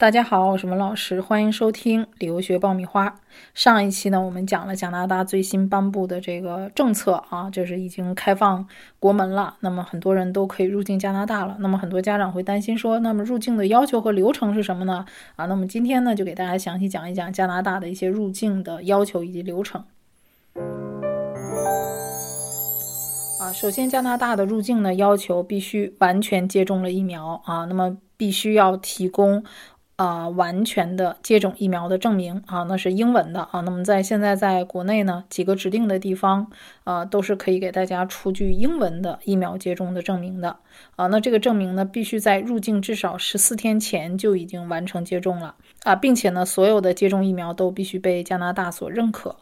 大家好，我是文老师，欢迎收听旅游学爆米花。上一期呢，我们讲了加拿大最新颁布的这个政策啊，就是已经开放国门了，那么很多人都可以入境加拿大了。那么很多家长会担心说，那么入境的要求和流程是什么呢？啊，那么今天呢，就给大家详细讲一讲加拿大的一些入境的要求以及流程。啊，首先加拿大的入境呢，要求必须完全接种了疫苗啊，那么必须要提供。啊，完全的接种疫苗的证明啊，那是英文的啊。那么在现在在国内呢，几个指定的地方啊，都是可以给大家出具英文的疫苗接种的证明的啊。那这个证明呢，必须在入境至少十四天前就已经完成接种了啊，并且呢，所有的接种疫苗都必须被加拿大所认可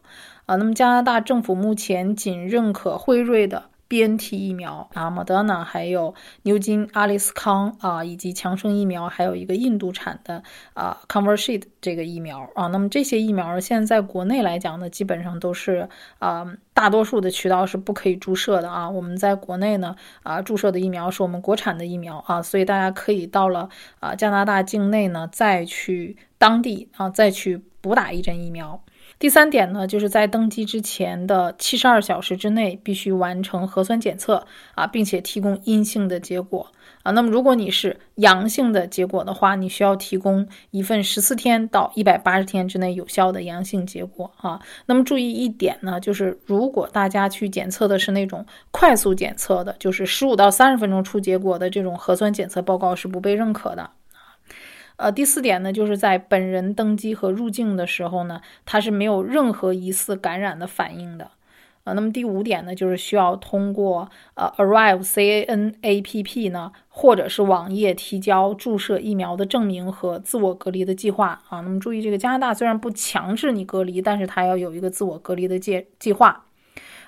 啊。那么加拿大政府目前仅认可辉瑞的。BNT 疫苗啊，Moderna 还有牛津阿里斯康啊，以及强生疫苗，还有一个印度产的啊 c o n v e r s h e t 这个疫苗啊。那么这些疫苗现在在国内来讲呢，基本上都是啊，大多数的渠道是不可以注射的啊。我们在国内呢啊，注射的疫苗是我们国产的疫苗啊，所以大家可以到了啊加拿大境内呢，再去当地啊再去补打一针疫苗。第三点呢，就是在登机之前的七十二小时之内必须完成核酸检测啊，并且提供阴性的结果啊。那么如果你是阳性的结果的话，你需要提供一份十四天到一百八十天之内有效的阳性结果啊。那么注意一点呢，就是如果大家去检测的是那种快速检测的，就是十五到三十分钟出结果的这种核酸检测报告是不被认可的。呃，第四点呢，就是在本人登机和入境的时候呢，他是没有任何疑似感染的反应的。呃，那么第五点呢，就是需要通过呃 Arrive C A N A P P 呢，或者是网页提交注射疫苗的证明和自我隔离的计划啊。那么注意，这个加拿大虽然不强制你隔离，但是它要有一个自我隔离的计计划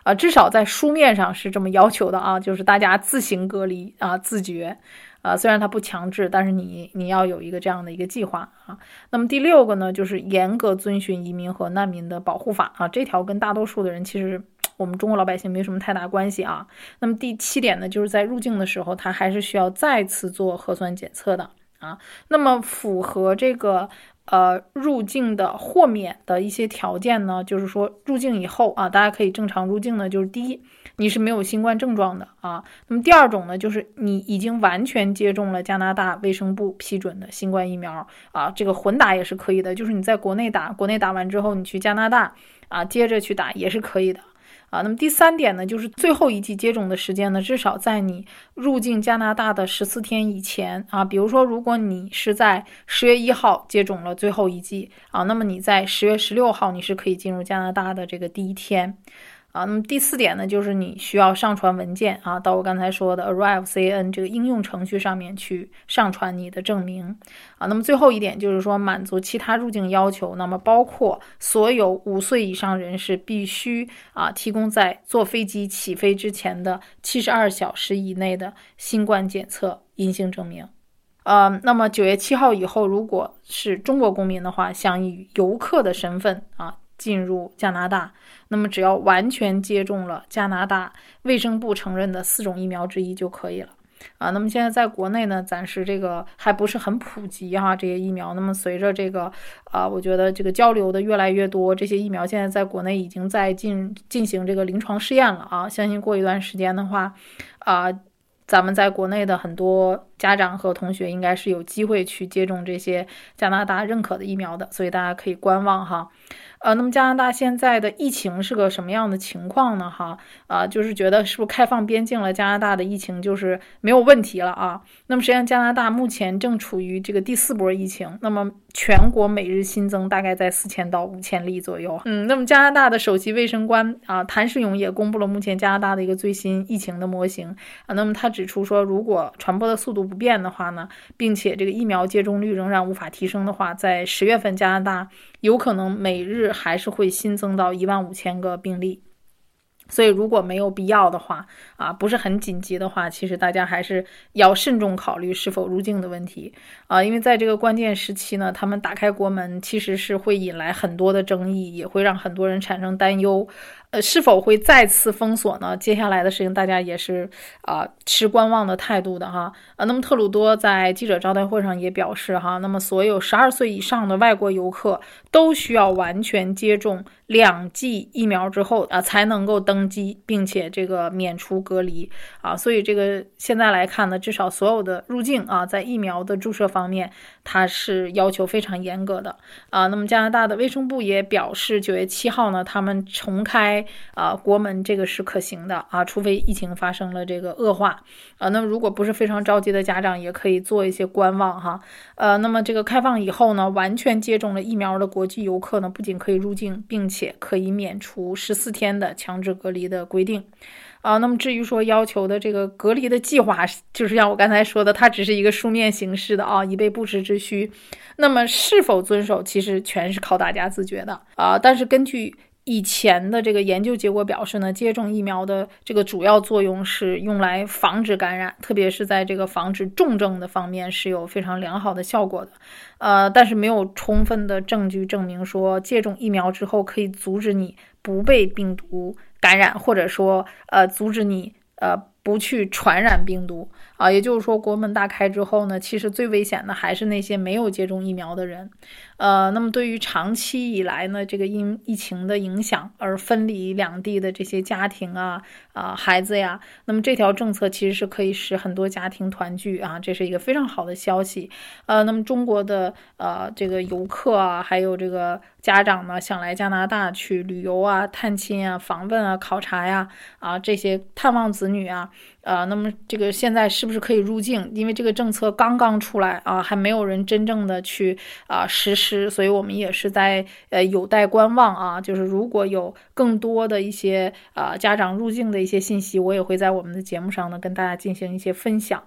啊，至少在书面上是这么要求的啊，就是大家自行隔离啊，自觉。啊，虽然它不强制，但是你你要有一个这样的一个计划啊。那么第六个呢，就是严格遵循移民和难民的保护法啊。这条跟大多数的人其实我们中国老百姓没什么太大关系啊。那么第七点呢，就是在入境的时候，他还是需要再次做核酸检测的啊。那么符合这个。呃，入境的豁免的一些条件呢，就是说入境以后啊，大家可以正常入境呢。就是第一，你是没有新冠症状的啊。那么第二种呢，就是你已经完全接种了加拿大卫生部批准的新冠疫苗啊，这个混打也是可以的。就是你在国内打，国内打完之后，你去加拿大啊，接着去打也是可以的。啊，那么第三点呢，就是最后一剂接种的时间呢，至少在你入境加拿大的十四天以前啊。比如说，如果你是在十月一号接种了最后一剂啊，那么你在十月十六号你是可以进入加拿大的这个第一天。啊，那么第四点呢，就是你需要上传文件啊，到我刚才说的 Arrive C N 这个应用程序上面去上传你的证明啊。那么最后一点就是说，满足其他入境要求，那么包括所有五岁以上人士必须啊提供在坐飞机起飞之前的七十二小时以内的新冠检测阴性证明。呃，那么九月七号以后，如果是中国公民的话，想以游客的身份啊。进入加拿大，那么只要完全接种了加拿大卫生部承认的四种疫苗之一就可以了啊。那么现在在国内呢，暂时这个还不是很普及哈，这些疫苗。那么随着这个啊，我觉得这个交流的越来越多，这些疫苗现在在国内已经在进进行这个临床试验了啊。相信过一段时间的话，啊，咱们在国内的很多家长和同学应该是有机会去接种这些加拿大认可的疫苗的，所以大家可以观望哈。呃，那么加拿大现在的疫情是个什么样的情况呢？哈，啊，就是觉得是不是开放边境了，加拿大的疫情就是没有问题了啊？那么实际上加拿大目前正处于这个第四波疫情，那么全国每日新增大概在四千到五千例左右。嗯，那么加拿大的首席卫生官啊谭世勇也公布了目前加拿大的一个最新疫情的模型啊。那么他指出说，如果传播的速度不变的话呢，并且这个疫苗接种率仍然无法提升的话，在十月份加拿大有可能每日还是会新增到一万五千个病例，所以如果没有必要的话，啊，不是很紧急的话，其实大家还是要慎重考虑是否入境的问题啊，因为在这个关键时期呢，他们打开国门其实是会引来很多的争议，也会让很多人产生担忧呃，是否会再次封锁呢？接下来的事情大家也是啊持观望的态度的哈。啊，那么特鲁多在记者招待会上也表示哈，那么所有十二岁以上的外国游客都需要完全接种。两剂疫苗之后啊，才能够登登机，并且这个免除隔离。啊，所以这个现在来看呢，至少所有的入境啊，在疫苗的注射方面，它是要求非常严格的啊。那么加拿大的卫生部也表示，九月七号呢，他们重开啊国门，这个是可行的啊，除非疫情发生了这个恶化啊。那么如果不是非常着急的家长，也可以做一些观望哈。呃，那么这个开放以后呢，完全接种了疫苗的国际游客呢，不仅可以入境，并且可以免除十四天的强制隔离的规定，啊，那么至于说要求的这个隔离的计划，就是像我刚才说的，它只是一个书面形式的啊，以备不时之需。那么是否遵守，其实全是靠大家自觉的啊。但是根据以前的这个研究结果表示呢，接种疫苗的这个主要作用是用来防止感染，特别是在这个防止重症的方面是有非常良好的效果的。呃，但是没有充分的证据证明说接种疫苗之后可以阻止你不被病毒感染，或者说呃阻止你呃不去传染病毒。啊，也就是说，国门大开之后呢，其实最危险的还是那些没有接种疫苗的人。呃，那么对于长期以来呢，这个因疫情的影响而分离两地的这些家庭啊啊孩子呀，那么这条政策其实是可以使很多家庭团聚啊，这是一个非常好的消息。呃，那么中国的呃这个游客啊，还有这个家长呢，想来加拿大去旅游啊、探亲啊、访问啊、考察呀啊这些探望子女啊。呃，那么这个现在是不是可以入境？因为这个政策刚刚出来啊，还没有人真正的去啊实施，所以我们也是在呃有待观望啊。就是如果有更多的一些啊家长入境的一些信息，我也会在我们的节目上呢跟大家进行一些分享。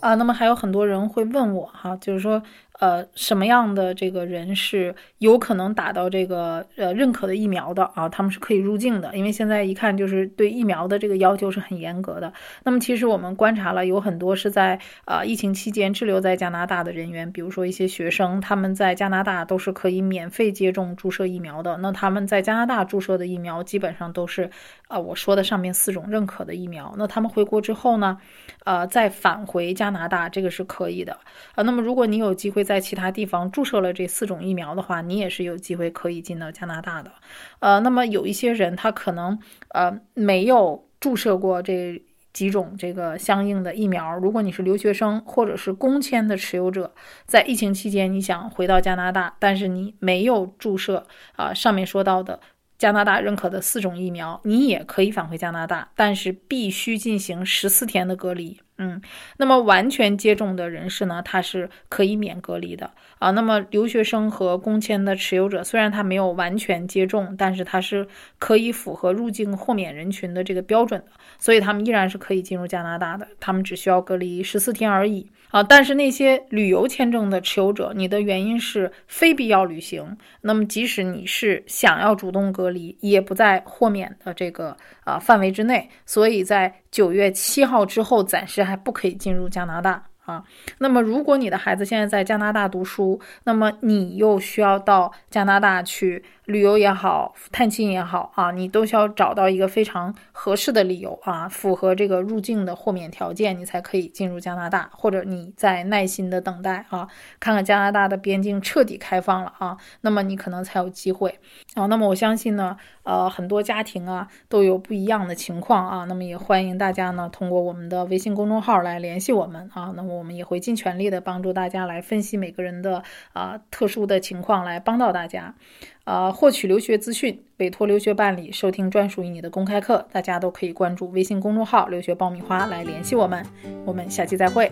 啊，那么还有很多人会问我哈，就是说。呃，什么样的这个人是有可能打到这个呃认可的疫苗的啊？他们是可以入境的，因为现在一看就是对疫苗的这个要求是很严格的。那么其实我们观察了，有很多是在呃疫情期间滞留在加拿大的人员，比如说一些学生，他们在加拿大都是可以免费接种注射疫苗的。那他们在加拿大注射的疫苗基本上都是啊我说的上面四种认可的疫苗。那他们回国之后呢，呃再返回加拿大，这个是可以的啊。那么如果你有机会，在其他地方注射了这四种疫苗的话，你也是有机会可以进到加拿大的。呃，那么有一些人他可能呃没有注射过这几种这个相应的疫苗。如果你是留学生或者是工签的持有者，在疫情期间你想回到加拿大，但是你没有注射啊上面说到的加拿大认可的四种疫苗，你也可以返回加拿大，但是必须进行十四天的隔离。嗯，那么完全接种的人士呢，他是可以免隔离的啊。那么留学生和工签的持有者，虽然他没有完全接种，但是他是可以符合入境豁免人群的这个标准的，所以他们依然是可以进入加拿大的。他们只需要隔离十四天而已啊。但是那些旅游签证的持有者，你的原因是非必要旅行，那么即使你是想要主动隔离，也不在豁免的这个啊范围之内。所以在九月七号之后，暂时还不可以进入加拿大。啊，那么如果你的孩子现在在加拿大读书，那么你又需要到加拿大去旅游也好，探亲也好啊，你都需要找到一个非常合适的理由啊，符合这个入境的豁免条件，你才可以进入加拿大，或者你在耐心的等待啊，看看加拿大的边境彻底开放了啊，那么你可能才有机会啊。那么我相信呢，呃，很多家庭啊都有不一样的情况啊，那么也欢迎大家呢通过我们的微信公众号来联系我们啊，那我我们也会尽全力的帮助大家来分析每个人的啊特殊的情况，来帮到大家，呃，获取留学资讯，委托留学办理，收听专属于你的公开课，大家都可以关注微信公众号“留学爆米花”来联系我们。我们下期再会。